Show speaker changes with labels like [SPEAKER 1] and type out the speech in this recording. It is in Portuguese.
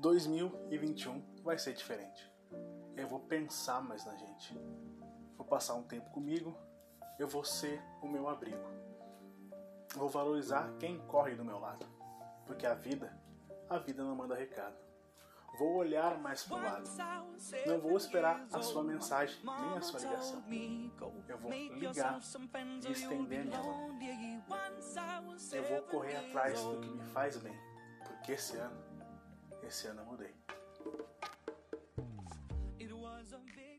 [SPEAKER 1] 2021 vai ser diferente. Eu vou pensar mais na gente. Vou passar um tempo comigo. Eu vou ser o meu abrigo. Vou valorizar quem corre do meu lado. Porque a vida, a vida não manda recado. Vou olhar mais pro lado. Não vou esperar a sua mensagem, nem a sua ligação. Eu vou ligar e estender minha mão. Eu vou correr atrás do que me faz bem, porque esse ano, esse ano eu mudei. It was a big